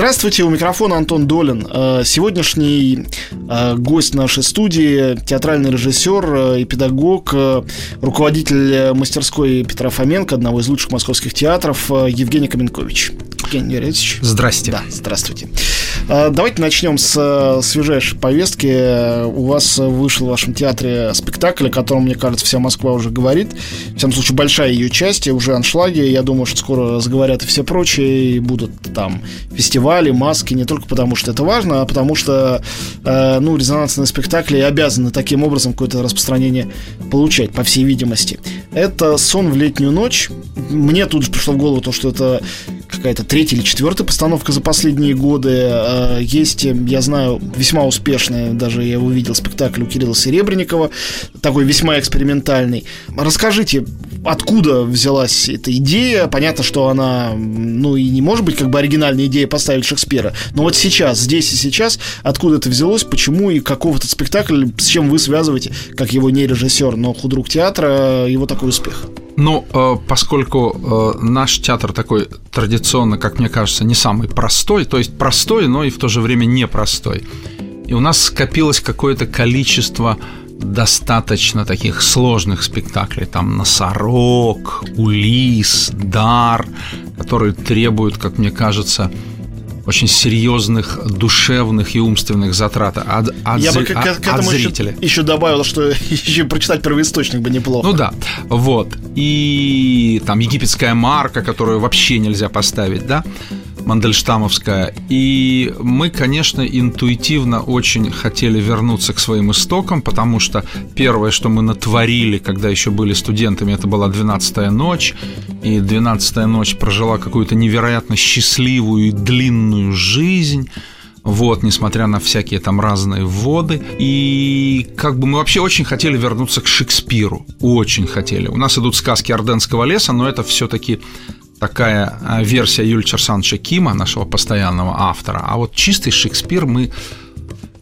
Здравствуйте, у микрофона Антон Долин. Э, сегодняшний э, гость нашей студии, театральный режиссер э, и педагог, руководитель мастерской Петра Фоменко, одного из лучших московских театров, Евгений Каменкович. Евгений Юрьевич. Здрасте. Да, здравствуйте. Давайте начнем с свежайшей повестки. У вас вышел в вашем театре спектакль, о котором, мне кажется, вся Москва уже говорит. В всяком случае, большая ее часть, уже аншлаги. Я думаю, что скоро заговорят и все прочие, и будут там фестивали фестивали, маски, не только потому, что это важно, а потому что, э, ну, резонансные спектакли обязаны таким образом какое-то распространение получать, по всей видимости. Это «Сон в летнюю ночь». Мне тут же пришло в голову то, что это какая-то третья или четвертая постановка за последние годы. Э, есть, я знаю, весьма успешный, даже я увидел спектакль у Кирилла Серебренникова, такой весьма экспериментальный. Расскажите, откуда взялась эта идея? Понятно, что она, ну, и не может быть как бы оригинальной идеей поставить Шекспира. Но вот сейчас, здесь и сейчас, откуда это взялось, почему и каков этот спектакль, с чем вы связываете, как его не режиссер, но худрук театра, его такой успех? Ну, э, поскольку э, наш театр такой традиционно, как мне кажется, не самый простой, то есть простой, но и в то же время непростой. И у нас скопилось какое-то количество достаточно таких сложных спектаклей, там «Носорог», «Улис», «Дар», которые требуют, как мне кажется, очень серьезных душевных и умственных затрат от, от, Я бы к, от, к этому от зрителя. Еще, еще добавил, что еще прочитать первоисточник бы неплохо. Ну да, вот. И там египетская марка, которую вообще нельзя поставить, да. Мандельштамовская. И мы, конечно, интуитивно очень хотели вернуться к своим истокам, потому что первое, что мы натворили, когда еще были студентами, это была «12-я ночь», и «12-я ночь» прожила какую-то невероятно счастливую и длинную жизнь, вот, несмотря на всякие там разные вводы. И как бы мы вообще очень хотели вернуться к Шекспиру. Очень хотели. У нас идут сказки Орденского леса, но это все-таки такая а, версия Юль Черсановича Кима, нашего постоянного автора. А вот чистый Шекспир мы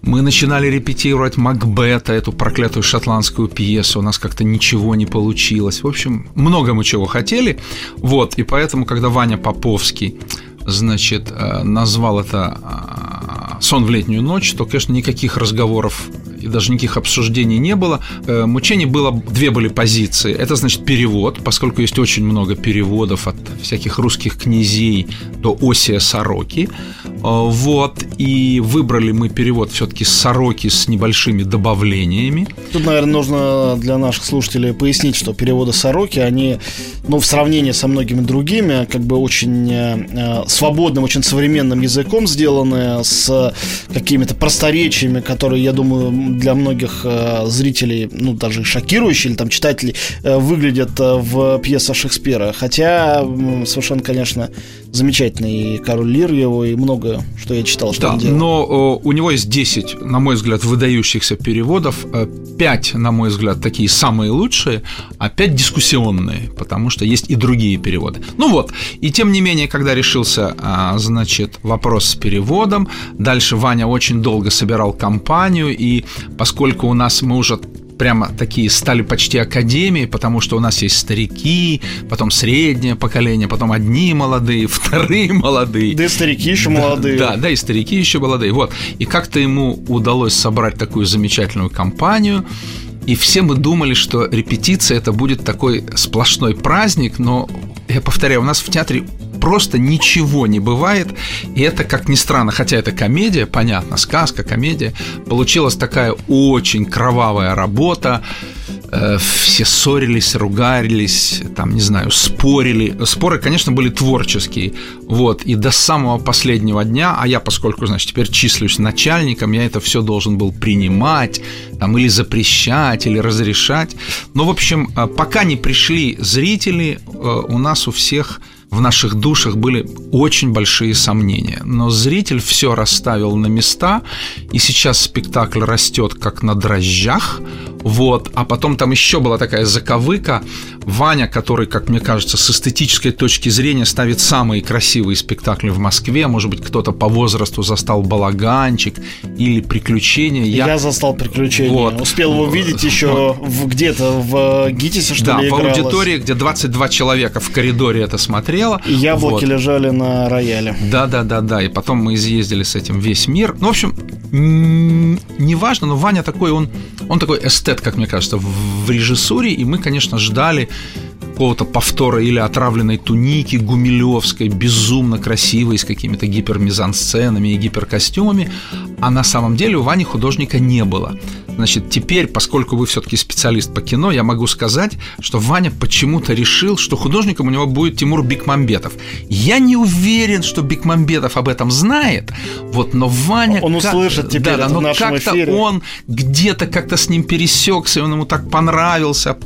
мы начинали репетировать Макбета, эту проклятую шотландскую пьесу. У нас как-то ничего не получилось. В общем, много мы чего хотели. Вот, и поэтому, когда Ваня Поповский, значит, э, назвал это а, «Сон в летнюю ночь», то, конечно, никаких разговоров и даже никаких обсуждений не было. Э, мучение было, две были позиции. Это значит перевод, поскольку есть очень много переводов от всяких русских князей до Осия Сороки. Э, вот, и выбрали мы перевод все-таки Сороки с небольшими добавлениями. Тут, наверное, нужно для наших слушателей пояснить, что переводы Сороки, они, ну, в сравнении со многими другими, как бы очень э, свободным, очень современным языком сделаны, с какими-то просторечиями, которые, я думаю, для многих э, зрителей, ну, даже шокирующие, или там читателей, э, выглядят э, в пьесах Шекспира. Хотя совершенно, конечно, замечательный король Лир его, и много, что я читал, что да, он делал. но у него есть 10, на мой взгляд, выдающихся переводов, 5, на мой взгляд, такие самые лучшие, а 5 дискуссионные, потому что есть и другие переводы. Ну вот, и тем не менее, когда решился, а, значит, вопрос с переводом, дальше Ваня очень долго собирал компанию, и поскольку у нас мы уже прямо такие стали почти академией, потому что у нас есть старики, потом среднее поколение, потом одни молодые, вторые молодые. Да и старики еще молодые. Да, да, и старики еще молодые. Вот. И как-то ему удалось собрать такую замечательную компанию. И все мы думали, что репетиция это будет такой сплошной праздник, но я повторяю, у нас в театре просто ничего не бывает. И это, как ни странно, хотя это комедия, понятно, сказка, комедия, получилась такая очень кровавая работа. Э, все ссорились, ругались, там, не знаю, спорили. Споры, конечно, были творческие. Вот. И до самого последнего дня, а я, поскольку, значит, теперь числюсь начальником, я это все должен был принимать, там, или запрещать, или разрешать. Но, в общем, э, пока не пришли зрители, э, у нас у всех в наших душах были очень большие сомнения. Но зритель все расставил на места, и сейчас спектакль растет как на дрожжах. Вот, а потом там еще была такая заковыка. Ваня, который, как мне кажется, с эстетической точки зрения ставит самые красивые спектакли в Москве. Может быть, кто-то по возрасту застал балаганчик или приключения. Я, Я застал приключения. Вот. Успел его видеть еще в, где-то в ГИТИСе, что да, ли, в аудитории, где 22 человека в коридоре это смотрело. И яблоки вот. лежали на рояле. Да, да, да, да. И потом мы изъездили с этим весь мир. Ну, в общем, неважно, но Ваня такой, он, он такой эстет, как мне кажется, в режиссуре, и мы, конечно, ждали какого-то повтора или отравленной туники гумилевской, безумно красивой, с какими-то гипермизансценами и гиперкостюмами, а на самом деле у Вани художника не было. Значит, теперь, поскольку вы все-таки специалист по кино, я могу сказать, что Ваня почему-то решил, что художником у него будет Тимур Бекмамбетов. Я не уверен, что Бекмамбетов об этом знает, вот, но Ваня... Он как... услышит теперь да, да, но как-то он где-то как-то с ним пересекся, он ему так понравился.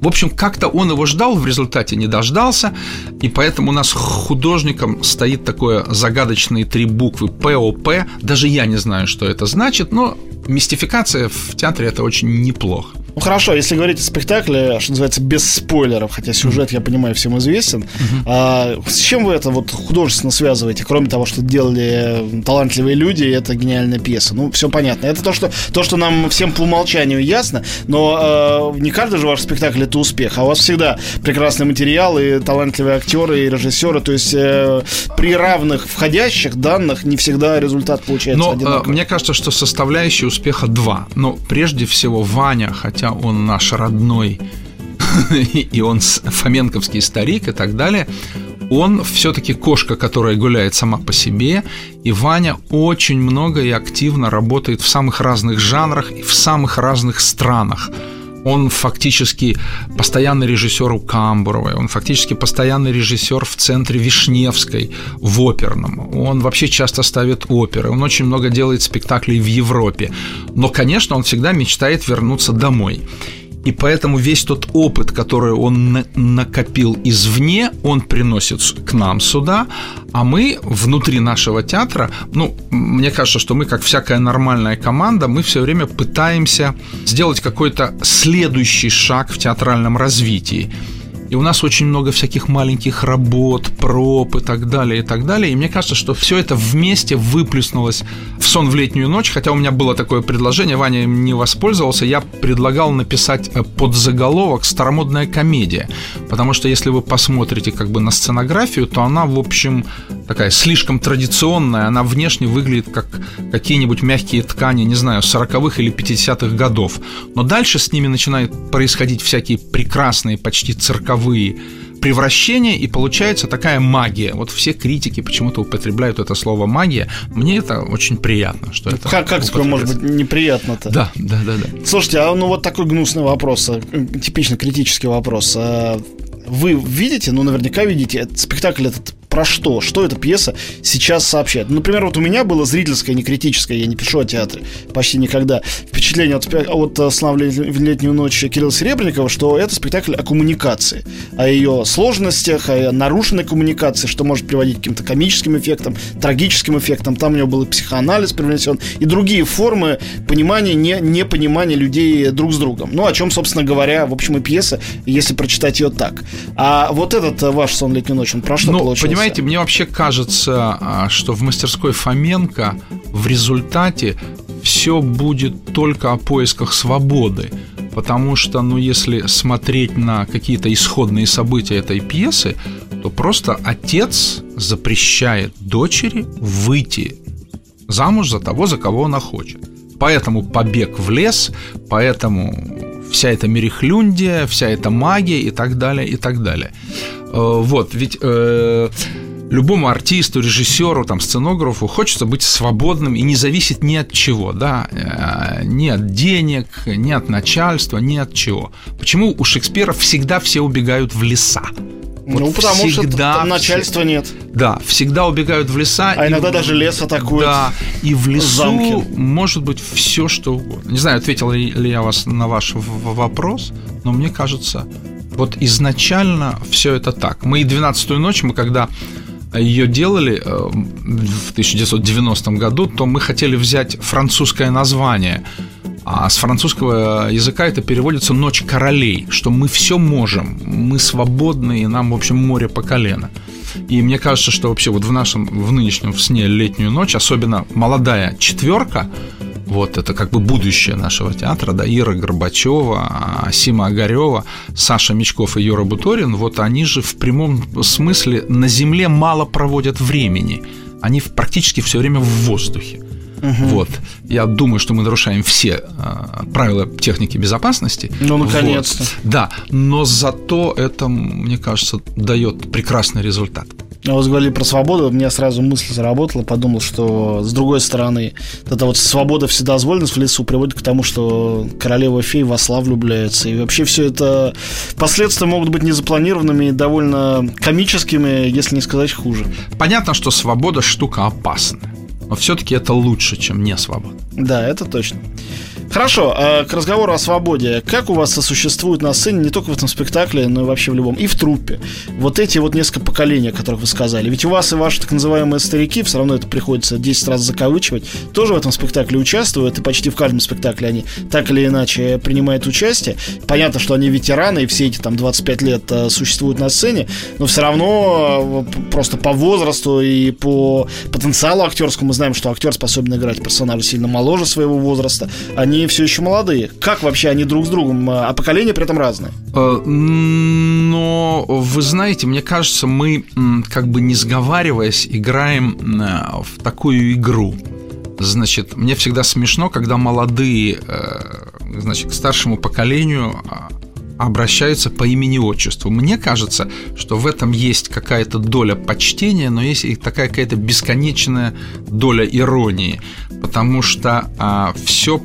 В общем, как-то он его ждал, в результате не дождался, и поэтому у нас художником стоит такое загадочные три буквы ПОП. Даже я не знаю, что это значит, но мистификация в театре это очень неплохо. Ну хорошо, если говорить о спектакле, что называется, без спойлеров, хотя сюжет, я понимаю, всем известен, а, с чем вы это вот художественно связываете, кроме того, что делали талантливые люди, и это гениальная пьеса? Ну, все понятно. Это то, что, то, что нам всем по умолчанию ясно, но э, не каждый же ваш спектакль это успех, а у вас всегда прекрасный материал и талантливые актеры и режиссеры, то есть э, при равных входящих данных не всегда результат получается но, одинаковый. Э, мне кажется, что составляющие успеха два. Но прежде всего Ваня, хотя он наш родной, и он фоменковский старик и так далее, он все-таки кошка, которая гуляет сама по себе, и Ваня очень много и активно работает в самых разных жанрах и в самых разных странах. Он фактически постоянный режиссер у Камбуровой, он фактически постоянный режиссер в центре Вишневской, в оперном. Он вообще часто ставит оперы, он очень много делает спектаклей в Европе. Но, конечно, он всегда мечтает вернуться домой. И поэтому весь тот опыт, который он накопил извне, он приносит к нам сюда, а мы внутри нашего театра, ну, мне кажется, что мы, как всякая нормальная команда, мы все время пытаемся сделать какой-то следующий шаг в театральном развитии. И у нас очень много всяких маленьких работ, проб и так далее, и так далее. И мне кажется, что все это вместе выплеснулось в сон в летнюю ночь. Хотя у меня было такое предложение, Ваня им не воспользовался. Я предлагал написать э, под заголовок «Старомодная комедия». Потому что если вы посмотрите как бы на сценографию, то она, в общем, такая слишком традиционная. Она внешне выглядит как какие-нибудь мягкие ткани, не знаю, 40-х или 50-х годов. Но дальше с ними начинают происходить всякие прекрасные, почти цирковые цифровые превращения, и получается такая магия. Вот все критики почему-то употребляют это слово магия. Мне это очень приятно, что это. Как, как такое может быть неприятно-то? Да, да, да, да. Слушайте, а ну вот такой гнусный вопрос, э, типично критический вопрос. А вы видите, ну наверняка видите, спектакль этот про что? Что эта пьеса сейчас сообщает? Ну, например, вот у меня было зрительское, не критическое, я не пишу о театре почти никогда. Впечатление от, от э, «Славы в летнюю ночь» Кирилла Серебренникова, что это спектакль о коммуникации, о ее сложностях, о нарушенной коммуникации, что может приводить к каким-то комическим эффектам, трагическим эффектам. Там у него был и психоанализ привнесен, и другие формы понимания, не, непонимания людей друг с другом. Ну, о чем, собственно говоря, в общем, и пьеса, если прочитать ее так. А вот этот э, ваш «Сон летнюю ночь», он про что ну, получился? Понимаете, мне вообще кажется, а, что в мастерской Фоменко в результате все будет только о поисках свободы. Потому что, ну, если смотреть на какие-то исходные события этой пьесы, то просто отец запрещает дочери выйти замуж за того, за кого она хочет. Поэтому побег в лес, поэтому вся эта мерехлюндия, вся эта магия и так далее, и так далее. Э, вот, ведь э, любому артисту, режиссеру, там, сценографу хочется быть свободным и не зависеть ни от чего, да, э, ни от денег, ни от начальства, ни от чего. Почему у Шекспира всегда все убегают в леса? Вот ну, потому всегда, что начальства нет. Да, всегда убегают в леса. А и, иногда даже лес атакует. Да, и в лесу замки. может быть все, что угодно. Не знаю, ответил ли я вас на ваш вопрос, но мне кажется, вот изначально все это так. Мы и 12-ю ночь, мы когда ее делали э, в 1990 году, то мы хотели взять французское название. А с французского языка это переводится «ночь королей», что мы все можем, мы свободны, и нам, в общем, море по колено. И мне кажется, что вообще вот в нашем, в нынешнем сне летнюю ночь, особенно молодая четверка, вот это как бы будущее нашего театра, да, Ира Горбачева, Сима Огарева, Саша Мечков и Юра Буторин, вот они же в прямом смысле на Земле мало проводят времени. Они практически все время в воздухе. Угу. Вот. Я думаю, что мы нарушаем все э, правила техники безопасности. Ну, наконец-то. Вот. Да, но зато это, мне кажется, дает прекрасный результат. А вы говорили про свободу, у меня сразу мысль заработала, подумал, что с другой стороны, эта вот свобода вседозволенность в лесу приводит к тому, что королева фей в осла влюбляется. И вообще все это последствия могут быть незапланированными и довольно комическими, если не сказать хуже. Понятно, что свобода штука опасная. Но все-таки это лучше, чем не свобода. Да, это точно. Хорошо, а к разговору о свободе. Как у вас сосуществует на сцене, не только в этом спектакле, но и вообще в любом, и в труппе, вот эти вот несколько поколений, о которых вы сказали? Ведь у вас и ваши так называемые старики, все равно это приходится 10 раз закавычивать, тоже в этом спектакле участвуют, и почти в каждом спектакле они так или иначе принимают участие. Понятно, что они ветераны, и все эти там 25 лет э, существуют на сцене, но все равно э, просто по возрасту и по потенциалу актерскому мы знаем, что актер способен играть персонажа сильно моложе своего возраста. Они они все еще молодые. Как вообще они друг с другом, а поколения при этом разные? Э, но вы знаете, мне кажется, мы как бы не сговариваясь играем в такую игру. Значит, мне всегда смешно, когда молодые, э, значит, к старшему поколению а, обращаются по имени-отчеству. Мне кажется, что в этом есть какая-то доля почтения, но есть и такая какая-то бесконечная доля иронии, потому что а, все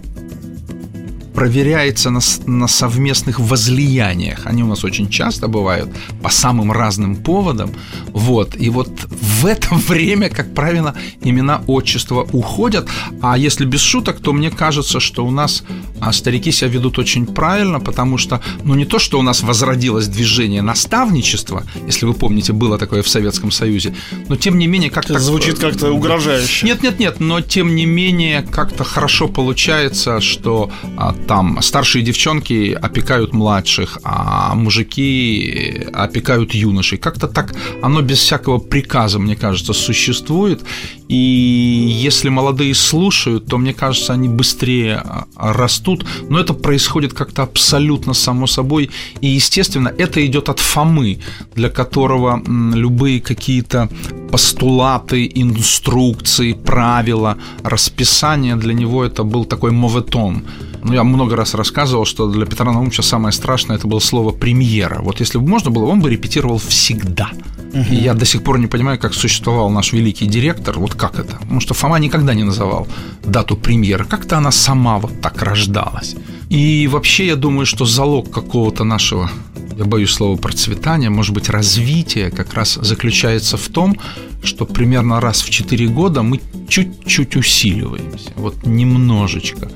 проверяется на, на совместных возлияниях. Они у нас очень часто бывают по самым разным поводам. Вот. И вот в это время, как правило, имена отчества уходят. А если без шуток, то мне кажется, что у нас а, старики себя ведут очень правильно, потому что, ну, не то, что у нас возродилось движение наставничества, если вы помните, было такое в Советском Союзе, но тем не менее как-то... Звучит как-то угрожающе. Нет, нет, нет, но тем не менее как-то хорошо получается, что а, там старшие девчонки опекают младших, а мужики опекают юношей. Как-то так оно без всякого приказа, мне кажется, существует. И если молодые слушают, то, мне кажется, они быстрее а, растут. Но это происходит как-то абсолютно само собой. И, естественно, это идет от Фомы, для которого любые какие-то постулаты, инструкции, правила, расписание для него это был такой моветон. Ну, я много раз рассказывал, что для Петра Наумовича самое страшное это было слово «премьера». Вот если бы можно было, он бы репетировал всегда. Угу. И я до сих пор не понимаю, как существовал наш великий директор, вот как это. Потому что Фома никогда не называл дату премьеры. Как-то она сама вот так рождалась. И вообще я думаю, что залог какого-то нашего я боюсь слова процветания, может быть, развитие как раз заключается в том, что примерно раз в 4 года мы чуть-чуть усиливаемся, вот немножечко.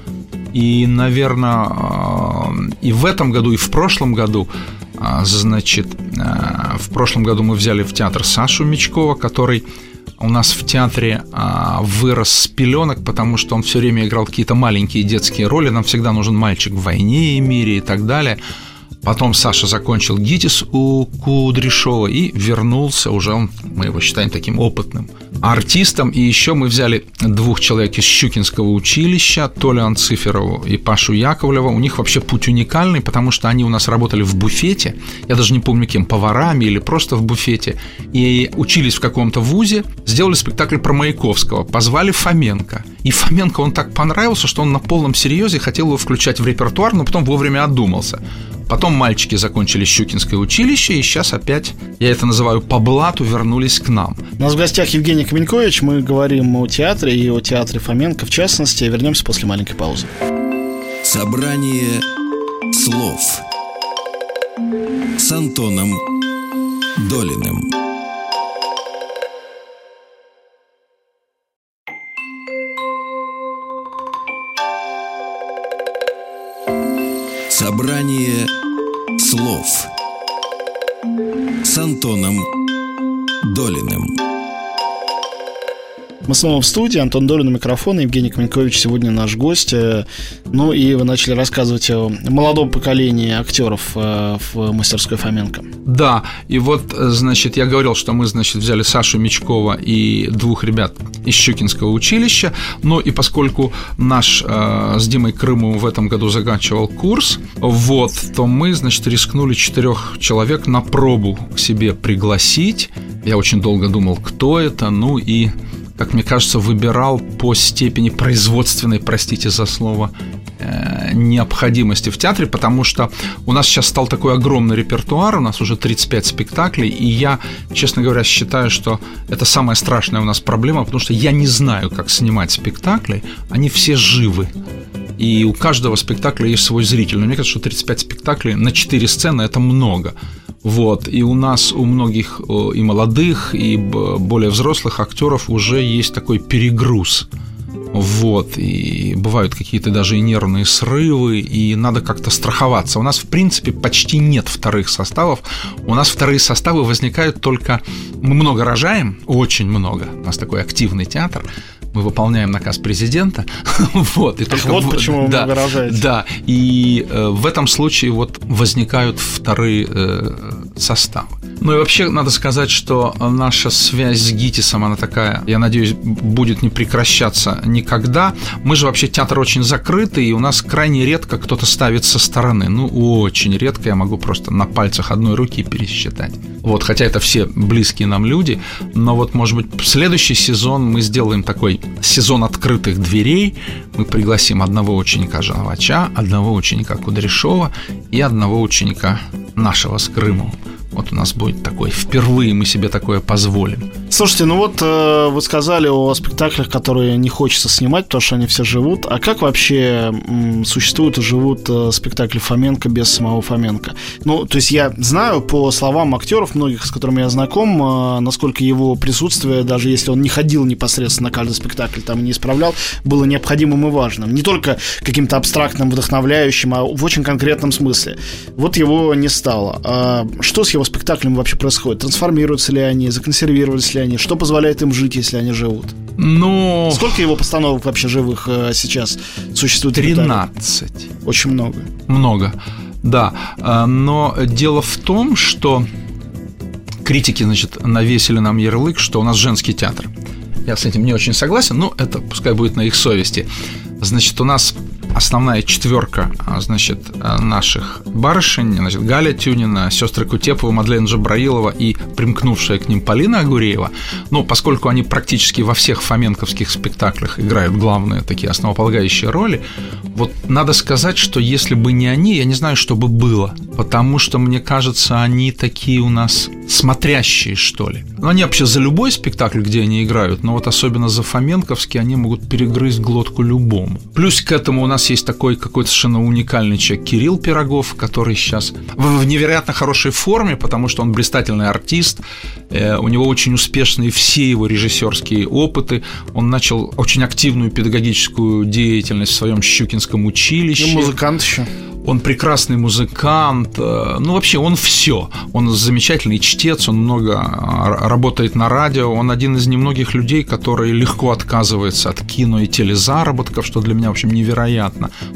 И, наверное, и в этом году, и в прошлом году, значит, в прошлом году мы взяли в театр Сашу Мечкова, который у нас в театре вырос с пеленок, потому что он все время играл какие-то маленькие детские роли. Нам всегда нужен мальчик в войне и мире и так далее. Потом Саша закончил ГИТИС у Кудряшова и вернулся уже, он, мы его считаем таким опытным артистом. И еще мы взяли двух человек из Щукинского училища, Толю Анциферову и Пашу Яковлева. У них вообще путь уникальный, потому что они у нас работали в буфете, я даже не помню кем, поварами или просто в буфете, и учились в каком-то вузе, сделали спектакль про Маяковского, позвали Фоменко. И Фоменко он так понравился, что он на полном серьезе хотел его включать в репертуар, но потом вовремя отдумался. Потом мальчики закончили Щукинское училище, и сейчас опять, я это называю по блату, вернулись к нам. У нас в гостях Евгений Каменькович. Мы говорим о театре и о театре Фоменко в частности. Вернемся после маленькой паузы. Собрание слов с Антоном Долиным. Антоном Долиным. Мы снова в студии. Антон Долин у микрофона. Евгений Каменкович сегодня наш гость. Э, ну и вы начали рассказывать о молодом поколении актеров э, в мастерской Фоменко. Да, и вот, значит, я говорил, что мы, значит, взяли Сашу Мечкова и двух ребят из Щукинского училища. Ну и поскольку наш э, с Димой Крыму в этом году заканчивал курс, вот, то мы, значит, рискнули четырех человек на пробу к себе пригласить. Я очень долго думал, кто это, ну и как мне кажется, выбирал по степени производственной, простите за слово, э, необходимости в театре, потому что у нас сейчас стал такой огромный репертуар, у нас уже 35 спектаклей, и я, честно говоря, считаю, что это самая страшная у нас проблема, потому что я не знаю, как снимать спектакли, они все живы. И у каждого спектакля есть свой зритель. Но мне кажется, что 35 спектаклей на 4 сцены – это много. Вот. И у нас, у многих и молодых, и более взрослых актеров уже есть такой перегруз. Вот, и бывают какие-то даже и нервные срывы, и надо как-то страховаться. У нас, в принципе, почти нет вторых составов. У нас вторые составы возникают только... Мы много рожаем, очень много. У нас такой активный театр мы выполняем наказ президента. вот, и только вот почему да, вы выражаете. Да, и э, в этом случае вот возникают вторые э, составы. Ну и вообще надо сказать, что наша связь с ГИТИСом, она такая, я надеюсь, будет не прекращаться никогда. Мы же вообще театр очень закрытый, и у нас крайне редко кто-то ставит со стороны. Ну, очень редко, я могу просто на пальцах одной руки пересчитать. Вот, хотя это все близкие нам люди, но вот, может быть, следующий сезон мы сделаем такой сезон открытых дверей. Мы пригласим одного ученика Жановача, одного ученика Кудряшова и одного ученика нашего с Крыму. Вот у нас будет такой, впервые мы себе такое позволим. Слушайте, ну вот э, вы сказали о спектаклях, которые не хочется снимать, потому что они все живут. А как вообще м, существуют и живут э, спектакли Фоменко без самого Фоменко? Ну, то есть я знаю по словам актеров, многих, с которыми я знаком, э, насколько его присутствие, даже если он не ходил непосредственно на каждый спектакль, там не исправлял, было необходимым и важным. Не только каким-то абстрактным, вдохновляющим, а в очень конкретном смысле. Вот его не стало. А что с его спектаклем вообще происходит? Трансформируются ли они, законсервировались ли они? Что позволяет им жить, если они живут? Ну... Сколько его постановок вообще живых э, сейчас существует? 13. Очень много. Много, да. А, но дело в том, что критики, значит, навесили нам ярлык, что у нас женский театр. Я с этим не очень согласен, но это пускай будет на их совести. Значит, у нас основная четверка, а, значит, а, наших барышень, значит, Галя Тюнина, сестры Кутепова, Мадлен Джабраилова и примкнувшая к ним Полина Агуреева, ну, поскольку они практически во всех фоменковских спектаклях играют главные такие основополагающие роли, вот надо сказать, что если бы не они, я не знаю, что бы было, потому что, мне кажется, они такие у нас смотрящие, что ли. Ну, они вообще за любой спектакль, где они играют, но вот особенно за фоменковский они могут перегрызть глотку любому. Плюс к этому у нас есть такой какой-то совершенно уникальный человек Кирилл Пирогов, который сейчас в невероятно хорошей форме, потому что он блистательный артист, э, у него очень успешные все его режиссерские опыты, он начал очень активную педагогическую деятельность в своем Щукинском училище. И музыкант еще. Он прекрасный музыкант, э, ну вообще он все. Он замечательный чтец, он много э, работает на радио, он один из немногих людей, который легко отказывается от кино и телезаработков, что для меня, в общем, невероятно.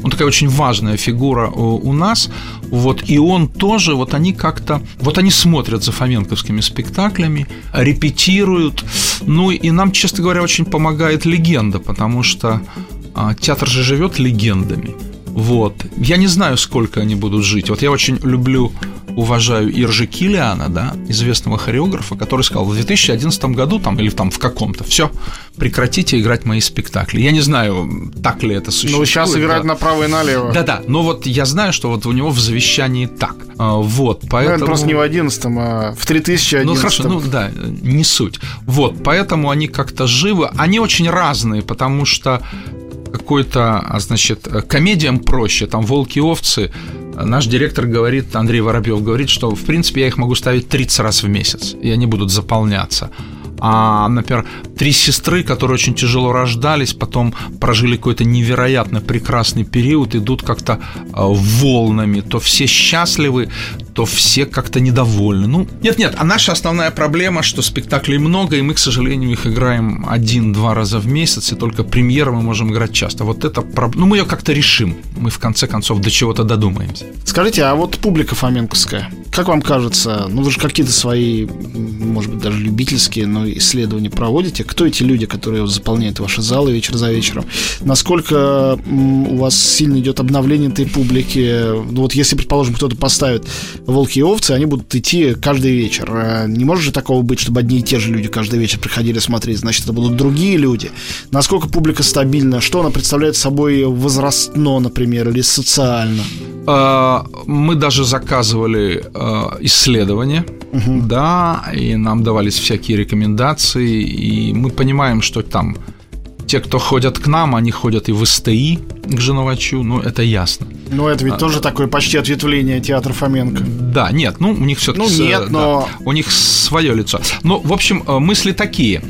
Он такая очень важная фигура у нас, вот, и он тоже, вот они как-то, вот они смотрят за фоменковскими спектаклями, репетируют, ну и нам, честно говоря, очень помогает легенда, потому что а, театр же живет легендами. Вот. Я не знаю, сколько они будут жить. Вот я очень люблю, уважаю Иржи Килиана, да, известного хореографа, который сказал, в 2011 году там или там в каком-то, все, прекратите играть мои спектакли. Я не знаю, так ли это существует. Ну, сейчас играть да. направо и налево. Да-да, но вот я знаю, что вот у него в завещании так. А, вот, поэтому... Ну, просто не в 11 а в 3011 Ну, хорошо, ну да, не суть. Вот, поэтому они как-то живы. Они очень разные, потому что какой-то, а, значит, комедиям проще, там «Волки и овцы», Наш директор говорит, Андрей Воробьев говорит, что в принципе я их могу ставить 30 раз в месяц, и они будут заполняться. А, например, три сестры, которые очень тяжело рождались, потом прожили какой-то невероятно прекрасный период, идут как-то а, волнами. То все счастливы, то все как-то недовольны. Ну, нет-нет, а наша основная проблема, что спектаклей много, и мы, к сожалению, их играем один-два раза в месяц, и только премьеры мы можем играть часто. Вот это, ну, мы ее как-то решим. Мы, в конце концов, до чего-то додумаемся. Скажите, а вот публика фоменковская, как вам кажется, ну, вы же какие-то свои, может быть, даже любительские, но исследования проводите. Кто эти люди, которые заполняют ваши залы вечер за вечером? Насколько у вас сильно идет обновление этой публики? Ну, вот если, предположим, кто-то поставит волки и овцы, они будут идти каждый вечер. А не может же такого быть, чтобы одни и те же люди каждый вечер приходили смотреть, значит, это будут другие люди. Насколько публика стабильна? Что она представляет собой возрастно, например, или социально? А, мы даже заказывали а, исследования, угу. да, и нам давались всякие рекомендации, и мы понимаем, что там те, кто ходят к нам, они ходят и в СТИ к Женовачу, ну, это ясно. Ну, это ведь а, тоже такое почти ответвление театра Фоменко. Да, нет, ну, у них все-таки... Ну, нет, но... Да, у них свое лицо. Ну, в общем, э, мысли такие.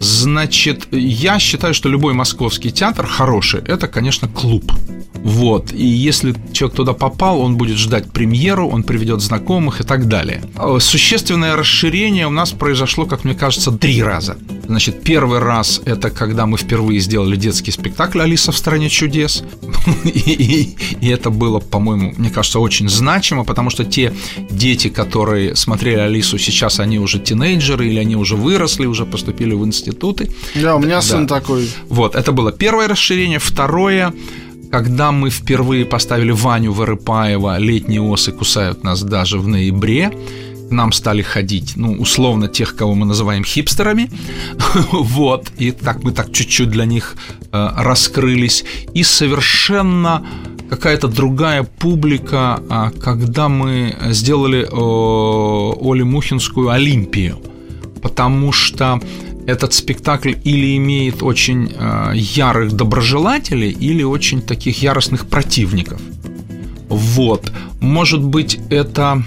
Значит, я считаю, что любой московский театр хороший, это, конечно, клуб. Вот. И если человек туда попал, он будет ждать премьеру, он приведет знакомых и так далее. Э, существенное расширение у нас произошло, как мне кажется, три раза. Значит, первый раз это когда мы впервые сделали детский спектакль «Алиса в стране чудес». и, и, и это было, по-моему, мне кажется, очень значимо, потому что те дети, которые смотрели «Алису», сейчас они уже тинейджеры или они уже выросли, уже поступили в институты. Да, у меня да. сын такой. Вот, это было первое расширение. Второе когда мы впервые поставили Ваню Вырыпаева «Летние осы кусают нас даже в ноябре», нам стали ходить, ну, условно, тех, кого мы называем хипстерами, вот, и так мы так чуть-чуть для них э, раскрылись, и совершенно какая-то другая публика, э, когда мы сделали э, Оли Мухинскую «Олимпию», потому что этот спектакль или имеет очень э, ярых доброжелателей, или очень таких яростных противников. Вот. Может быть, это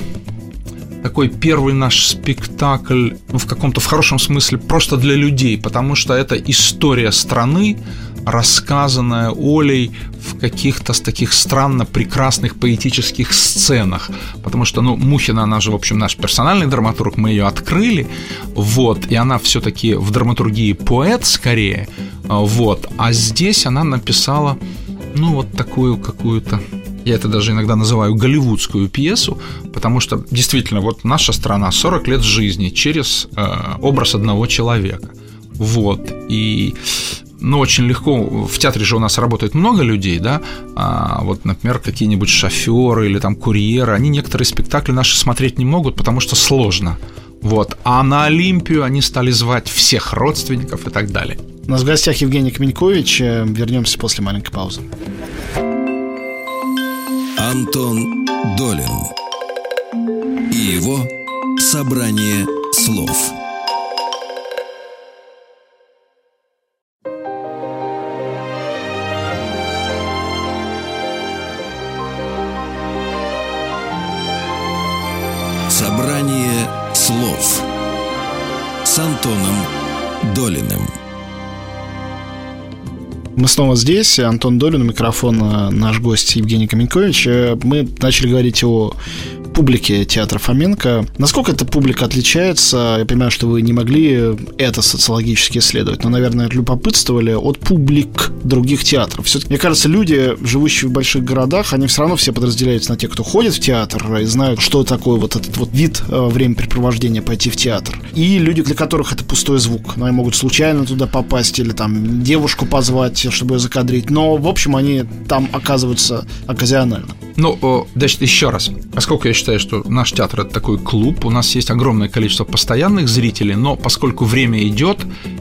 такой первый наш спектакль ну, в каком-то в хорошем смысле просто для людей, потому что это история страны, рассказанная Олей в каких-то таких странно прекрасных поэтических сценах. Потому что, ну, Мухина, она же, в общем, наш персональный драматург, мы ее открыли, вот, и она все-таки в драматургии поэт скорее, вот, а здесь она написала, ну, вот такую какую-то я это даже иногда называю голливудскую пьесу, потому что действительно вот наша страна 40 лет жизни через э, образ одного человека. Вот. И ну, очень легко, в театре же у нас работает много людей, да, а вот, например, какие-нибудь шоферы или там курьеры, они некоторые спектакли наши смотреть не могут, потому что сложно. Вот. А на Олимпию они стали звать всех родственников и так далее. У нас в гостях Евгений Каменькович. Э, вернемся после маленькой паузы. Антон Долин и его собрание слов. Снова здесь. Антон Долин, микрофон, наш гость Евгений Каменькович. Э, мы начали говорить о публики театра Фоменко. Насколько эта публика отличается? Я понимаю, что вы не могли это социологически исследовать, но, наверное, любопытствовали от публик других театров. все мне кажется, люди, живущие в больших городах, они все равно все подразделяются на тех, кто ходит в театр и знают, что такое вот этот вот вид э, времяпрепровождения пойти в театр. И люди, для которых это пустой звук. Но они могут случайно туда попасть или там девушку позвать, чтобы ее закадрить. Но, в общем, они там оказываются оказионально. Ну, значит, еще раз. Поскольку я считаю, что наш театр это такой клуб, у нас есть огромное количество постоянных зрителей, но поскольку время идет,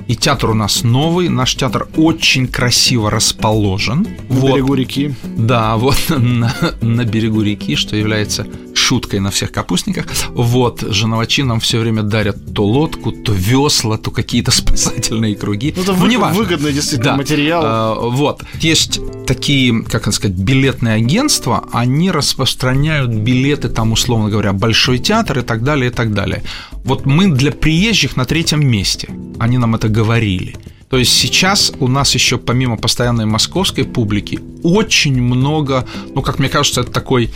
и театр у нас новый, наш театр очень красиво расположен. На вот. берегу реки. Да, вот на, на берегу реки, что является шуткой на всех капустниках. Вот, нам все время дарят то лодку, то весла, то какие-то спасательные круги. Ну, это ну, вы, выгодный действительно да. материал. А, вот. Есть такие, как это сказать, билетные агентства, они распространяют билеты там, условно говоря, Большой театр и так далее, и так далее. Вот мы для приезжих на третьем месте. Они нам это говорили. То есть сейчас у нас еще помимо постоянной московской публики очень много, ну, как мне кажется, это такой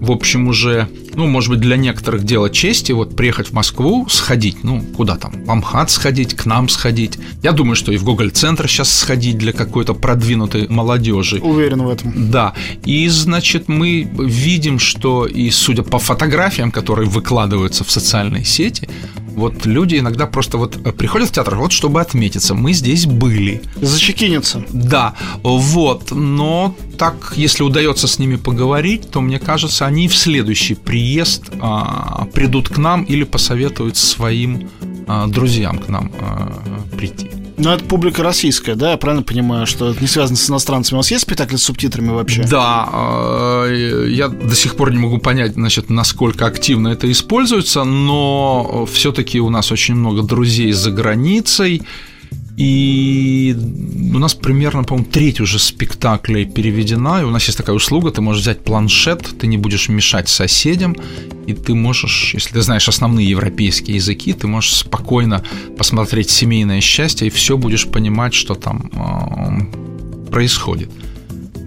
в общем, уже, ну, может быть, для некоторых дело чести, вот приехать в Москву, сходить, ну, куда там, в Амхат сходить, к нам сходить. Я думаю, что и в Гоголь-центр сейчас сходить для какой-то продвинутой молодежи. Уверен в этом. Да. И, значит, мы видим, что и судя по фотографиям, которые выкладываются в социальные сети, вот люди иногда просто вот э, приходят в театр, вот чтобы отметиться, мы здесь были. Зачекиниться. Да, вот, но так, если удается с ними поговорить, то, мне кажется, они в следующий приезд а, придут к нам или посоветуют своим а, друзьям к нам а, прийти. Ну, это публика российская, да? Я правильно понимаю, что это не связано с иностранцами? У вас есть спектакли с субтитрами вообще? Да, я до сих пор не могу понять, значит, насколько активно это используется, но все-таки у нас очень много друзей за границей. И у нас примерно, по-моему, треть уже спектаклей переведена, и у нас есть такая услуга, ты можешь взять планшет, ты не будешь мешать соседям, и ты можешь, если ты знаешь основные европейские языки, ты можешь спокойно посмотреть семейное счастье, и все будешь понимать, что там э, происходит.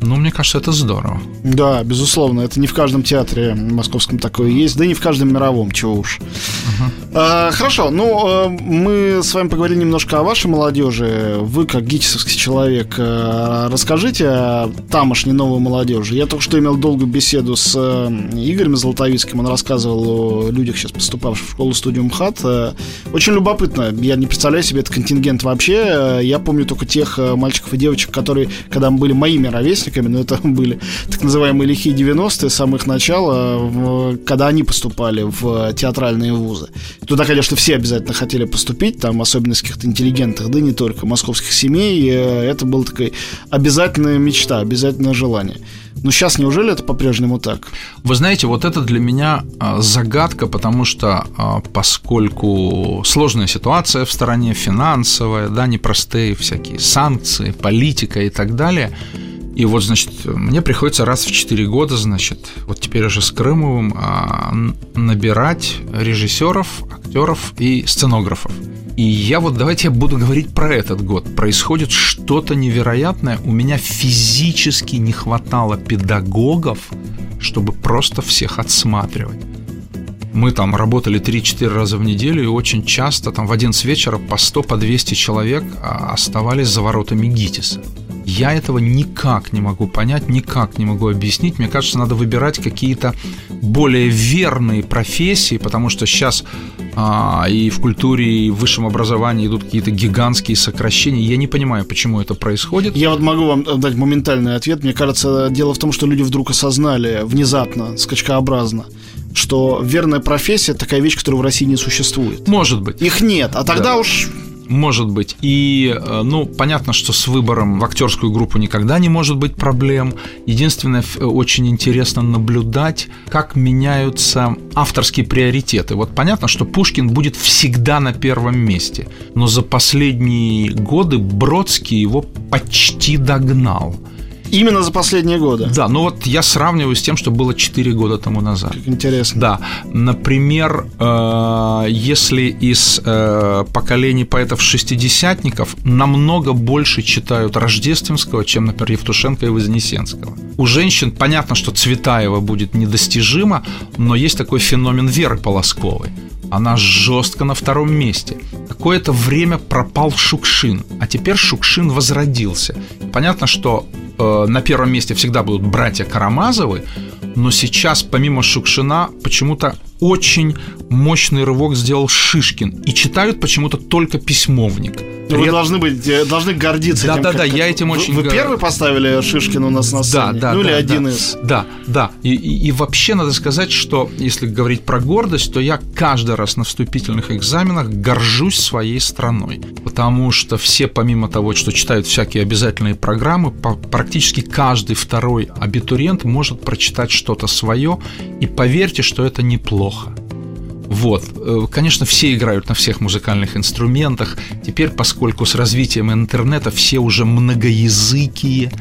Ну, мне кажется, это здорово. Да, безусловно. Это не в каждом театре московском такое есть, да и не в каждом мировом, чего уж. Uh-huh. А, хорошо, ну, а, мы с вами поговорили немножко о вашей молодежи. Вы, как гитисовский человек, а, расскажите о тамошней новой молодежи. Я только что имел долгую беседу с Игорем Золотовицким. Он рассказывал о людях, сейчас поступавших в школу-студию МХАТ. Очень любопытно. Я не представляю себе этот контингент вообще. Я помню только тех мальчиков и девочек, которые, когда мы были моими ровесниками, ровесниками, но это были так называемые лихие 90-е, самых начала, когда они поступали в театральные вузы. Туда, конечно, все обязательно хотели поступить, там, особенно из каких-то интеллигентных, да не только, московских семей. Это была такая обязательная мечта, обязательное желание. Но сейчас неужели это по-прежнему так? Вы знаете, вот это для меня а, загадка, потому что а, поскольку сложная ситуация в стране, финансовая, да, непростые всякие санкции, политика и так далее – и вот, значит, мне приходится раз в 4 года, значит, вот теперь уже с Крымовым а, набирать режиссеров, актеров и сценографов. И я вот давайте я буду говорить про этот год. Происходит что-то невероятное. У меня физически не хватало педагогов, чтобы просто всех отсматривать. Мы там работали 3-4 раза в неделю, и очень часто там в 11 вечера по 100, по 200 человек а, оставались за воротами ГИТИСа. Я этого никак не могу понять, никак не могу объяснить. Мне кажется, надо выбирать какие-то более верные профессии, потому что сейчас а, и в культуре, и в высшем образовании идут какие-то гигантские сокращения. Я не понимаю, почему это происходит. Я вот могу вам дать моментальный ответ. Мне кажется, дело в том, что люди вдруг осознали внезапно, скачкообразно, что верная профессия такая вещь, которая в России не существует. Может быть. Их нет. А тогда да. уж может быть. И, э, ну, понятно, что с выбором в актерскую группу никогда не может быть проблем. Единственное, очень интересно наблюдать, как меняются авторские приоритеты. Вот понятно, что Пушкин будет всегда на первом месте, но за последние годы Бродский его почти догнал. Именно за последние годы. Да, ну вот я сравниваю с тем, что было 4 года тому назад. Как интересно. Да. Например, э, если из э, поколений поэтов-шестидесятников намного больше читают Рождественского, чем, например, Евтушенко и Вознесенского. У женщин понятно, что Цветаева будет недостижимо, но есть такой феномен Веры Полосковой. Она жестко на втором месте. Какое-то время пропал Шукшин, а теперь Шукшин возродился. Понятно, что Э, на первом месте всегда будут братья Карамазовы, но сейчас помимо Шукшина почему-то очень мощный рывок сделал Шишкин. И читают почему-то только письмовник. Но вы должны быть, э, должны гордиться да, этим. Да, да, да, я этим вы, очень... Вы первый поставили Шишкина у нас на сцене? Да, да, Ну, да, или да, один да, из? Да, да. И, и, и вообще надо сказать, что если говорить про гордость, то я каждый раз на вступительных экзаменах горжусь своей страной. Потому что все, помимо того, что читают всякие обязательные программы, практически каждый второй абитуриент может прочитать что-то свое, и поверьте, что это неплохо. Вот. Э, конечно, все играют на всех музыкальных инструментах. Теперь, поскольку с развитием интернета все уже многоязыкие,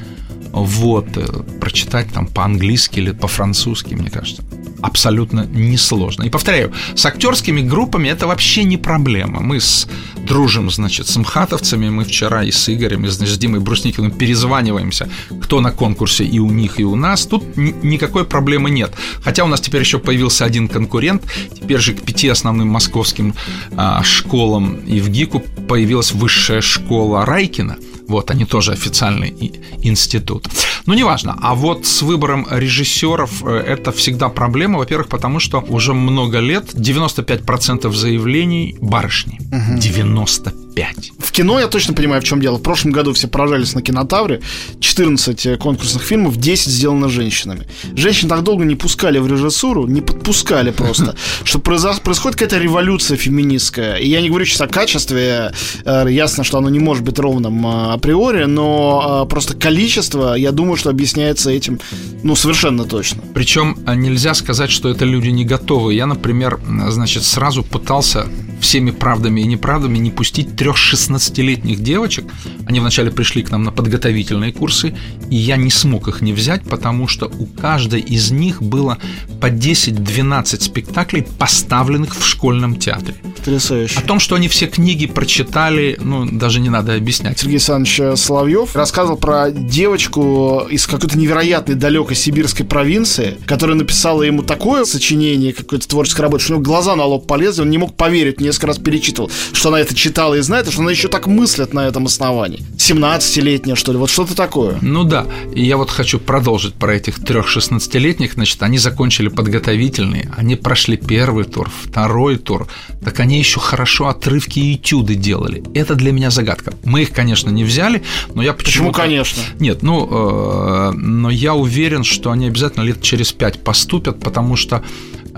вот, э, прочитать там по-английски или по-французски, мне кажется, абсолютно несложно. И повторяю, с актерскими группами это вообще не проблема. Мы с дружим, значит, с мхатовцами, мы вчера и с Игорем, и с Димой Брусникиным перезваниваемся, кто на конкурсе и у них, и у нас. Тут никакой проблемы нет. Хотя у нас теперь еще появился один конкурент, теперь же к пяти основным московским а, школам и в ГИКу появилась высшая школа Райкина – вот, они тоже официальный институт. Ну, неважно. А вот с выбором режиссеров э, это всегда проблема. Во-первых, потому что уже много лет 95% заявлений барышни. Угу. 95 5. В кино я точно понимаю, в чем дело. В прошлом году все поражались на кинотавре. 14 э, конкурсных фильмов, 10 сделано женщинами. Женщин так долго не пускали в режиссуру, не подпускали просто, что происходит какая-то революция феминистская. И я не говорю сейчас о качестве, э, ясно, что оно не может быть ровным э, априори, но просто количество, я думаю, что объясняется этим, ну, совершенно точно. Причем нельзя сказать, что это люди не готовы. Я, например, значит, сразу пытался всеми правдами и неправдами не пустить трех 16-летних девочек. Они вначале пришли к нам на подготовительные курсы, и я не смог их не взять, потому что у каждой из них было по 10-12 спектаклей, поставленных в школьном театре. Потрясающе. О том, что они все книги прочитали, ну, даже не надо объяснять. Сергей Александрович Соловьев рассказывал про девочку из какой-то невероятной далекой сибирской провинции, которая написала ему такое сочинение, какое-то творческое работа, что у него глаза на лоб полезли, он не мог поверить, несколько раз перечитывал, что она это читала и знает, и что она еще так мыслит на этом основании. 17-летняя, что ли, вот что-то такое. Ну да, и я вот хочу продолжить про этих трех 16-летних, значит, они закончили подготовительные, они прошли первый тур, второй тур, так они еще хорошо отрывки и этюды делали. Это для меня загадка. Мы их, конечно, не взяли, но я почему... Почему, конечно? Нет, ну, э, но я уверен, что они обязательно лет через пять поступят, потому что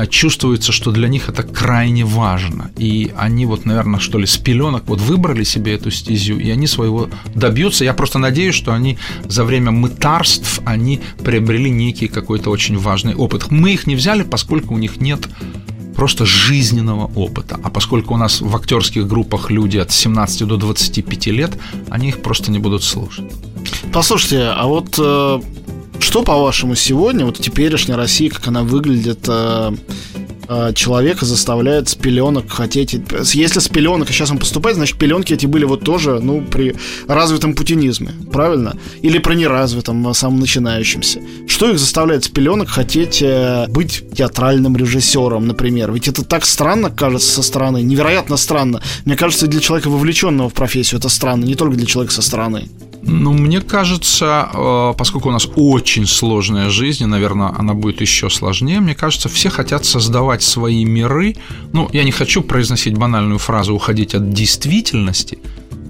чувствуется, что для них это крайне важно. И они вот, наверное, что ли, с пеленок вот выбрали себе эту стезю, и они своего добьются. Я просто надеюсь, что они за время мытарств, они приобрели некий какой-то очень важный опыт. Мы их не взяли, поскольку у них нет просто жизненного опыта. А поскольку у нас в актерских группах люди от 17 до 25 лет, они их просто не будут слушать. Послушайте, а вот э, что, по-вашему, сегодня, вот теперешняя Россия, как она выглядит, э, э, человека заставляет с пеленок хотеть... Если с пеленок сейчас он поступает, значит, пеленки эти были вот тоже, ну, при развитом путинизме, правильно? Или при неразвитом, э, самом начинающемся. Что их заставляет с пеленок хотеть быть театральным режиссером, например? Ведь это так странно, кажется, со стороны, невероятно странно. Мне кажется, для человека, вовлеченного в профессию, это странно, не только для человека со стороны. Ну, мне кажется, э, поскольку у нас очень сложная жизнь, и, наверное, она будет еще сложнее, мне кажется, все хотят создавать свои миры. Ну, я не хочу произносить банальную фразу «уходить от действительности»,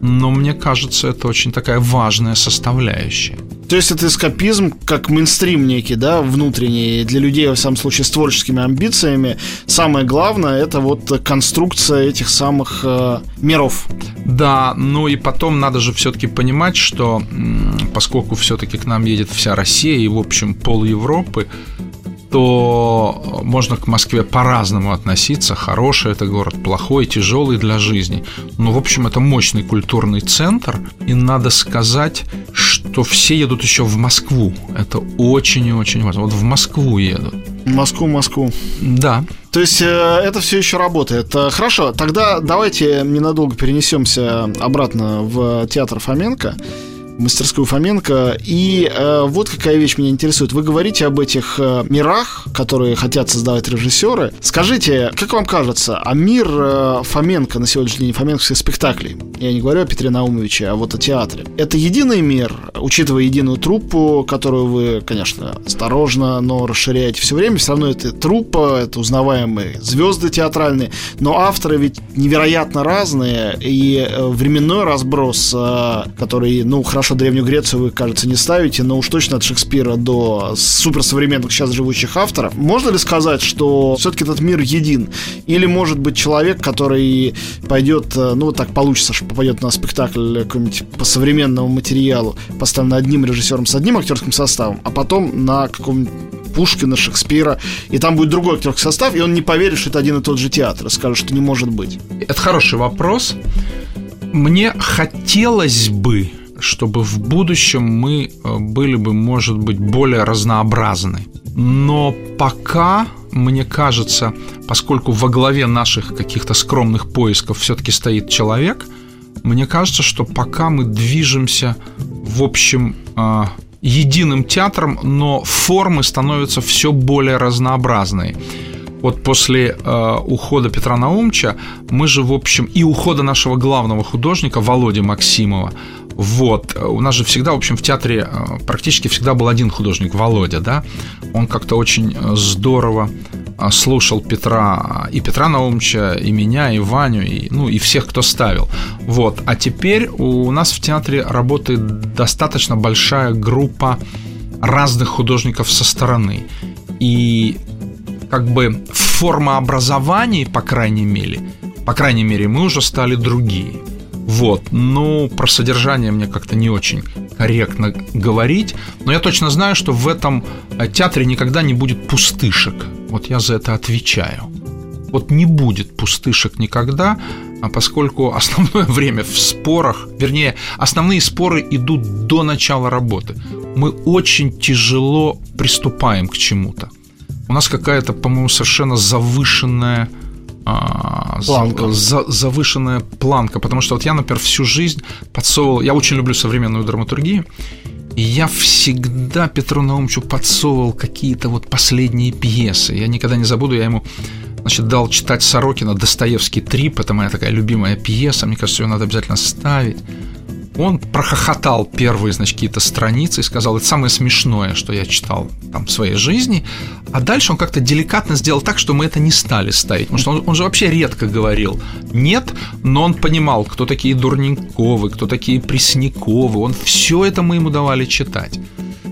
но мне кажется, это очень такая важная составляющая. То есть это эскапизм, как мейнстрим некий, да, внутренний, для людей, во всяком случае, с творческими амбициями. Самое главное, это вот конструкция этих самых э, миров. Да, ну и потом надо же все-таки понимать, что поскольку все-таки к нам едет вся Россия и, в общем, пол Европы, то можно к Москве по-разному относиться. Хороший это город, плохой, тяжелый для жизни. Но, в общем, это мощный культурный центр. И надо сказать, что все едут еще в Москву. Это очень и очень важно. Вот в Москву едут. Москву, Москву. Да. То есть э, это все еще работает. Э, хорошо, тогда давайте ненадолго перенесемся обратно в театр Фоменко мастерскую Фоменко. И э, вот какая вещь меня интересует. Вы говорите об этих э, мирах, которые хотят создавать режиссеры. Скажите, как вам кажется, а мир э, Фоменко на сегодняшний день, фоменковских спектаклей, я не говорю о Петре Наумовиче, а вот о театре, это единый мир, учитывая единую труппу, которую вы, конечно, осторожно, но расширяете все время, все равно это труппа, это узнаваемые звезды театральные, но авторы ведь невероятно разные, и э, временной разброс, э, который, ну, хорошо, Древнюю Грецию вы, кажется, не ставите, но уж точно от Шекспира до суперсовременных сейчас живущих авторов. Можно ли сказать, что все-таки этот мир един? Или, может быть, человек, который пойдет, э, ну, вот так получится, что попадет на спектакль какой-нибудь по современному материалу, поставлен одним режиссером с одним актерским составом, а потом на каком-нибудь Пушкина, Шекспира, и там будет другой актерский состав, и он не поверит, что это один и тот же театр, скажет, что не может быть. Это хороший вопрос. Мне хотелось бы, чтобы в будущем мы э, были бы, может быть, более разнообразны. Но пока, мне кажется, поскольку во главе наших каких-то скромных поисков все-таки стоит человек, мне кажется, что пока мы движемся, в общем, э, единым театром, но формы становятся все более разнообразные. Вот после э, ухода Петра Наумча мы же, в общем, и ухода нашего главного художника Володи Максимова, вот, у нас же всегда, в общем, в театре э, практически всегда был один художник, Володя, да, он как-то очень э, здорово э, слушал Петра, и Петра Наумча, и меня, и Ваню, и, ну, и всех, кто ставил. Вот. А теперь у нас в театре работает достаточно большая группа разных художников со стороны. И как бы форма образования, по крайней мере, по крайней мере, мы уже стали другие. Вот, ну, про содержание мне как-то не очень корректно говорить, но я точно знаю, что в этом э, театре никогда не будет пустышек. Вот я за это отвечаю. Вот не будет пустышек никогда, а поскольку основное время в спорах, вернее, основные споры идут до начала работы. Мы очень тяжело приступаем к чему-то у нас какая-то, по-моему, совершенно завышенная а, планка. За, завышенная планка, потому что вот я, например, всю жизнь подсовывал, я очень люблю современную драматургию, и я всегда Петру Наумчу подсовывал какие-то вот последние пьесы. Я никогда не забуду, я ему значит, дал читать Сорокина «Достоевский трип», это моя такая любимая пьеса, мне кажется, ее надо обязательно ставить. Он прохохотал первые, значит, какие-то страницы и сказал, это самое смешное, что я читал там в своей жизни. А дальше он как-то деликатно сделал так, что мы это не стали ставить. Потому что он, он же вообще редко говорил «нет», но он понимал, кто такие Дурненковы, кто такие Пресняковы. Он все это мы ему давали читать.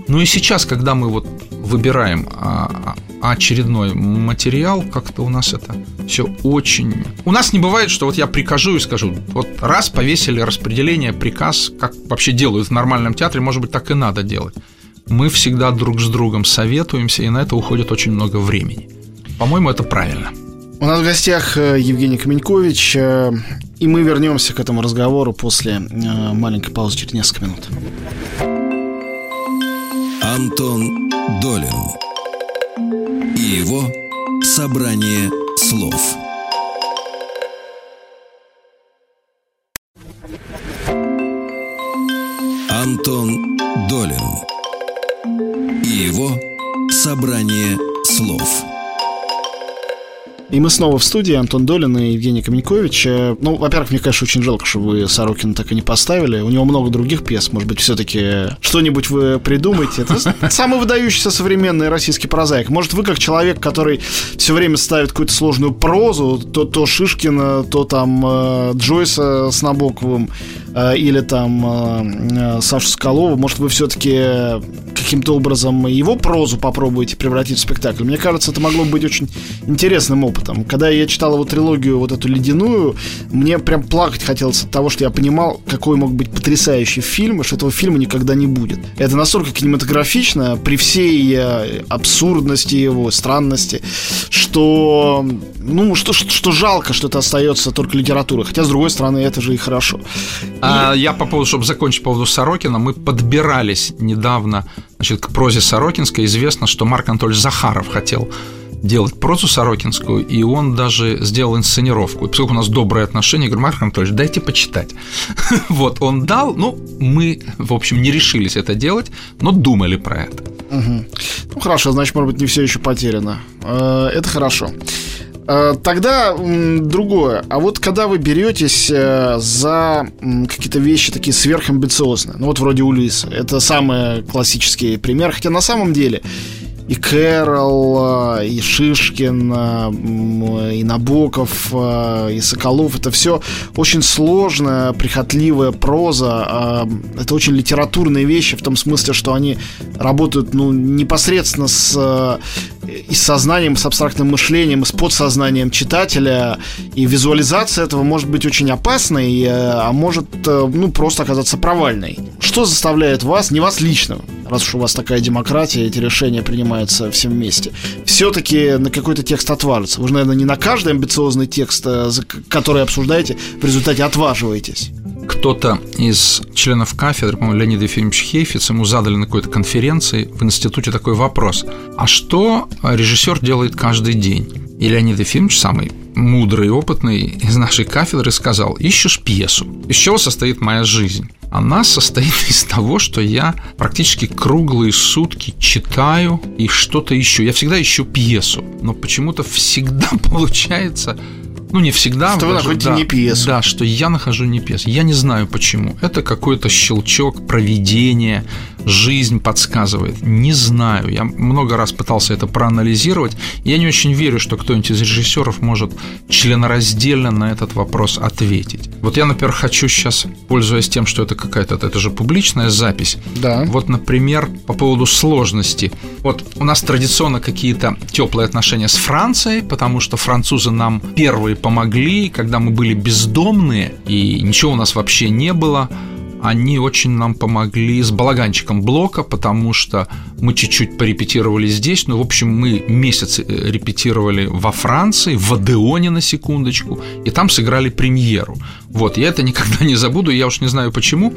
Ну и сейчас, когда мы вот выбираем а, а очередной материал, как-то у нас это все очень... У нас не бывает, что вот я прикажу и скажу, вот раз повесили распределение, приказ, как вообще делают в нормальном театре, может быть, так и надо делать. Мы всегда друг с другом советуемся, и на это уходит очень много времени. По-моему, это правильно. У нас в гостях э, Евгений Каменькович, э, и мы вернемся к этому разговору после э, маленькой паузы через несколько минут. Антон Долин и его собрание слов. И мы снова в студии, Антон Долин и Евгений Каменькович. Э, ну, во-первых, мне, конечно, очень жалко, что вы Сорокина так и не поставили. У него много других пьес, может быть, все-таки что-нибудь вы придумаете. Это самый выдающийся современный российский прозаик. Может, вы как человек, который все время ставит какую-то сложную прозу, то, то Шишкина, то там э, Джойса с Набоковым, э, или там Сашу Скалова, может, вы все-таки каким-то образом его прозу попробуете превратить в спектакль. Мне кажется, это могло быть очень интересным опытом. Когда я читал его трилогию, вот эту ледяную, мне прям плакать хотелось от того, что я понимал, какой мог быть потрясающий фильм, и что этого фильма никогда не будет. Это настолько кинематографично, при всей э, абсурдности его, странности, что, ну, что, что, что жалко, что это остается только литературой. Хотя, с другой стороны, это же и хорошо. А и... я по поводу, чтобы закончить по поводу Сорокина, мы подбирались недавно Значит, к прозе Сорокинской известно, что Марк Анатольевич Захаров хотел делать прозу Сорокинскую, и он даже сделал инсценировку. И поскольку у нас добрые отношения, я говорю, Марк Анатольевич, дайте почитать. Вот, он дал, ну, мы, в общем, не решились это делать, но думали про это. Ну, хорошо, значит, может быть, не все еще потеряно. Э, это хорошо. Э, тогда другое. А вот когда вы беретесь э, за какие-то вещи такие сверхамбициозные, ну вот вроде Улиса, это самый классический пример, хотя на самом деле и Кэрол, э, и Шишкин, э, и Набоков, э, и Соколов. Это все очень сложная, прихотливая проза. Это очень литературные вещи в том смысле, что они работают ну, непосредственно с и с сознанием, с абстрактным мышлением, и с подсознанием читателя. И визуализация этого может быть очень опасной, а может ну, просто оказаться провальной. Что заставляет вас, не вас лично, раз уж у вас такая демократия, эти решения принимаются всем вместе, все-таки на какой-то текст отважиться? Вы же, наверное, не на каждый амбициозный текст, э, который обсуждаете, в результате отваживаетесь кто-то из членов кафедры, по-моему, Леонид Ефимович Хейфиц, ему задали на какой-то конференции в институте такой вопрос. А что режиссер делает каждый день? И Леонид Ефимович, самый мудрый и опытный из нашей кафедры, сказал, ищешь пьесу. Из чего состоит моя жизнь? Она состоит из того, что я практически круглые сутки читаю и что-то ищу. Я всегда ищу пьесу, но почему-то всегда получается ну, не всегда. Что вы находите да, не пьесу. Да, что я нахожу не пьесу. Я не знаю почему. Это какой-то щелчок, проведение, жизнь подсказывает. Не знаю. Я много раз пытался это проанализировать. Я не очень верю, что кто-нибудь из режиссеров может членораздельно на этот вопрос ответить. Вот я, например, хочу сейчас, пользуясь тем, что это какая-то, это же публичная запись. Да. Вот, например, по поводу сложности. Вот у нас традиционно какие-то теплые отношения с Францией, потому что французы нам первые помогли, когда мы были бездомные, и ничего у нас вообще не было они очень нам помогли с балаганчиком блока, потому что мы чуть-чуть порепетировали здесь, но, в общем, мы месяц э, репетировали во Франции, в Адеоне на секундочку, и там сыграли премьеру. Вот, я это никогда не забуду, я уж не знаю почему.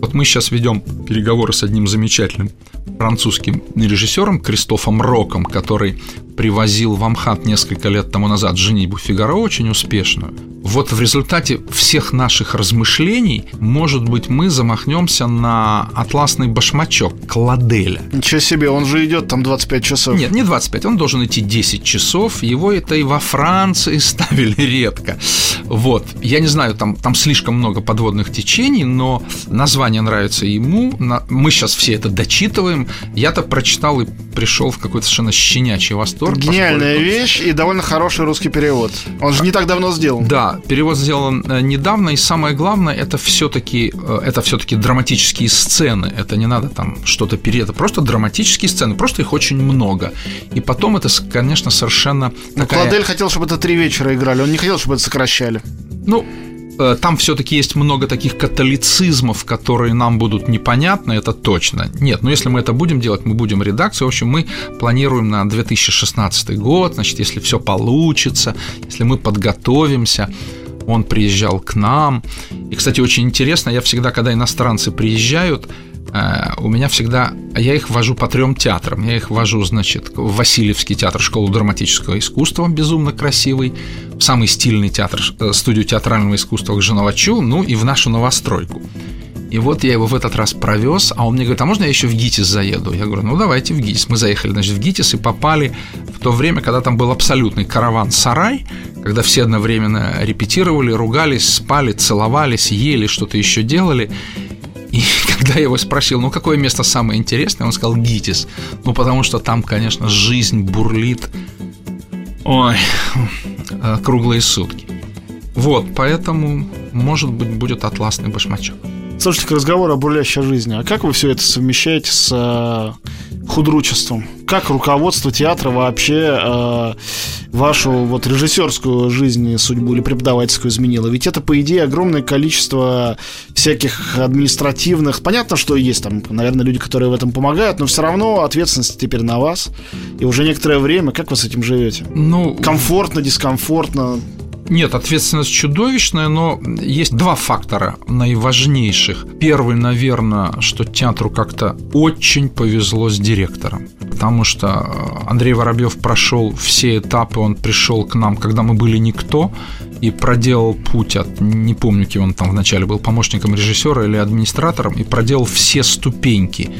Вот мы сейчас ведем переговоры с одним замечательным французским режиссером Кристофом Роком, который привозил в Амхат несколько лет тому назад «Женитьбу Фигаро» очень успешную. Вот в результате всех наших размышлений, может быть, мы замахнемся на атласный башмачок Кладеля. Ничего себе, он же идет там 25 часов. Нет, не 25, он должен идти 10 часов. Его это и во Франции ставили редко. Вот, я не знаю, там, там слишком много подводных течений, но название нравится ему. Мы сейчас все это дочитываем. Я-то прочитал и пришел в какой-то совершенно щенячий восторг. Гениальная поскольку... вещь и довольно хороший русский перевод. Он же не так давно сделан. Да, перевод сделан э, недавно, и самое главное, это все-таки э, это все-таки драматические сцены. Это не надо там что-то перед, это просто драматические сцены, просто их очень много. И потом это, конечно, совершенно. Но такая... Кладель хотел, чтобы это три вечера играли, он не хотел, чтобы это сокращали. Ну, там все-таки есть много таких католицизмов, которые нам будут непонятны, это точно. Нет, но если мы это будем делать, мы будем редакцию. В общем, мы планируем на 2016 год, значит, если все получится, если мы подготовимся, он приезжал к нам. И, кстати, очень интересно, я всегда, когда иностранцы приезжают, Э, у меня всегда... Я их вожу по трем театрам. Я их вожу, значит, в Васильевский театр школу драматического искусства, безумно красивый, в самый стильный театр, э, студию театрального искусства к Женовачу, ну и в нашу новостройку. И вот я его в этот раз провез, а он мне говорит, а можно я еще в ГИТИС заеду? Я говорю, ну давайте в ГИТИС. Мы заехали, значит, в ГИТИС и попали в то время, когда там был абсолютный караван-сарай, когда все одновременно репетировали, ругались, спали, целовались, ели, что-то еще делали. И когда я его спросил, ну какое место самое интересное, он сказал ГИТИС. Ну потому что там, конечно, жизнь бурлит. Ой, э, круглые сутки. Вот, поэтому, может быть, будет атласный башмачок. Слушайте, к разговору о бурлящей жизни. А как вы все это совмещаете с э, худручеством? Как руководство театра вообще э, вашу вот режиссерскую жизнь судьбу или преподавательскую изменило? Ведь это, по идее, огромное количество всяких административных... Понятно, что есть там, наверное, люди, которые в этом помогают, но все равно ответственность теперь на вас. И уже некоторое время, как вы с этим живете? Ну... Комфортно, дискомфортно? Нет, ответственность чудовищная, но есть два фактора наиважнейших. Первый, наверное, что театру как-то очень повезло с директором. потому что Андрей Воробьев прошел все этапы, он пришел к нам, когда мы были никто, и проделал путь от, не помню, кем он там вначале был, помощником режиссера или администратором, и проделал все ступеньки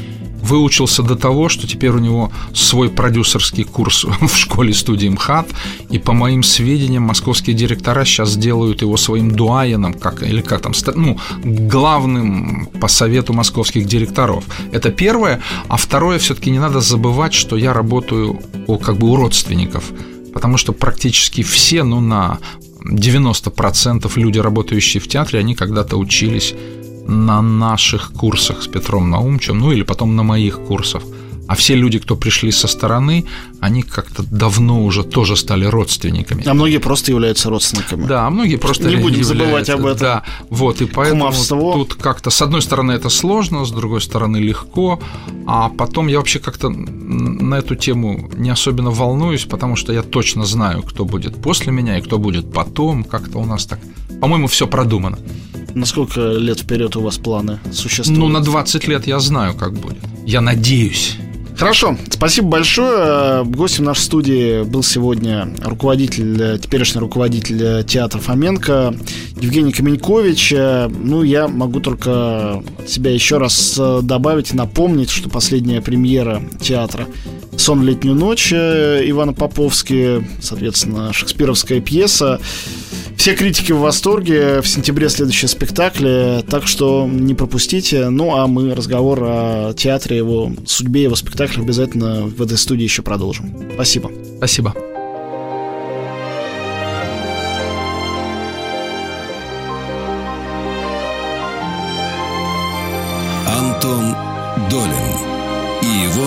выучился до того, что теперь у него свой продюсерский курс в школе студии МХАТ, и по моим сведениям, московские директора сейчас делают его своим дуаеном, как, или как там, ну, главным по совету московских директоров. Это первое. А второе, все-таки не надо забывать, что я работаю у, как бы у родственников, потому что практически все, ну, на 90% люди, работающие в театре, они когда-то учились на наших курсах с Петром Наумчем, ну или потом на моих курсах. А все люди, кто пришли со стороны, они как-то давно уже тоже стали родственниками. А многие просто являются родственниками. Да, а многие просто Не будем забывать об этом. Да, вот, и поэтому Кумовство. тут как-то, с одной стороны, это сложно, с другой стороны, легко, а потом я вообще как-то на эту тему не особенно волнуюсь, потому что я точно знаю, кто будет после меня и кто будет потом, как-то у нас так, по-моему, все продумано. На сколько лет вперед у вас планы существуют? Ну, на 20 лет я знаю, как будет. Я надеюсь. Хорошо, спасибо большое. Гостем нашей студии был сегодня руководитель, теперешний руководитель театра Фоменко Евгений Каменькович. Ну, я могу только себя еще раз добавить, напомнить, что последняя премьера театра «Сон в летнюю ночь» Ивана Поповски, соответственно, шекспировская пьеса. Все критики в восторге. В сентябре следующий спектакль, так что не пропустите. Ну, а мы разговор о театре, его судьбе, его спектаклях обязательно в этой студии еще продолжим. Спасибо. Спасибо. Антон Долин и его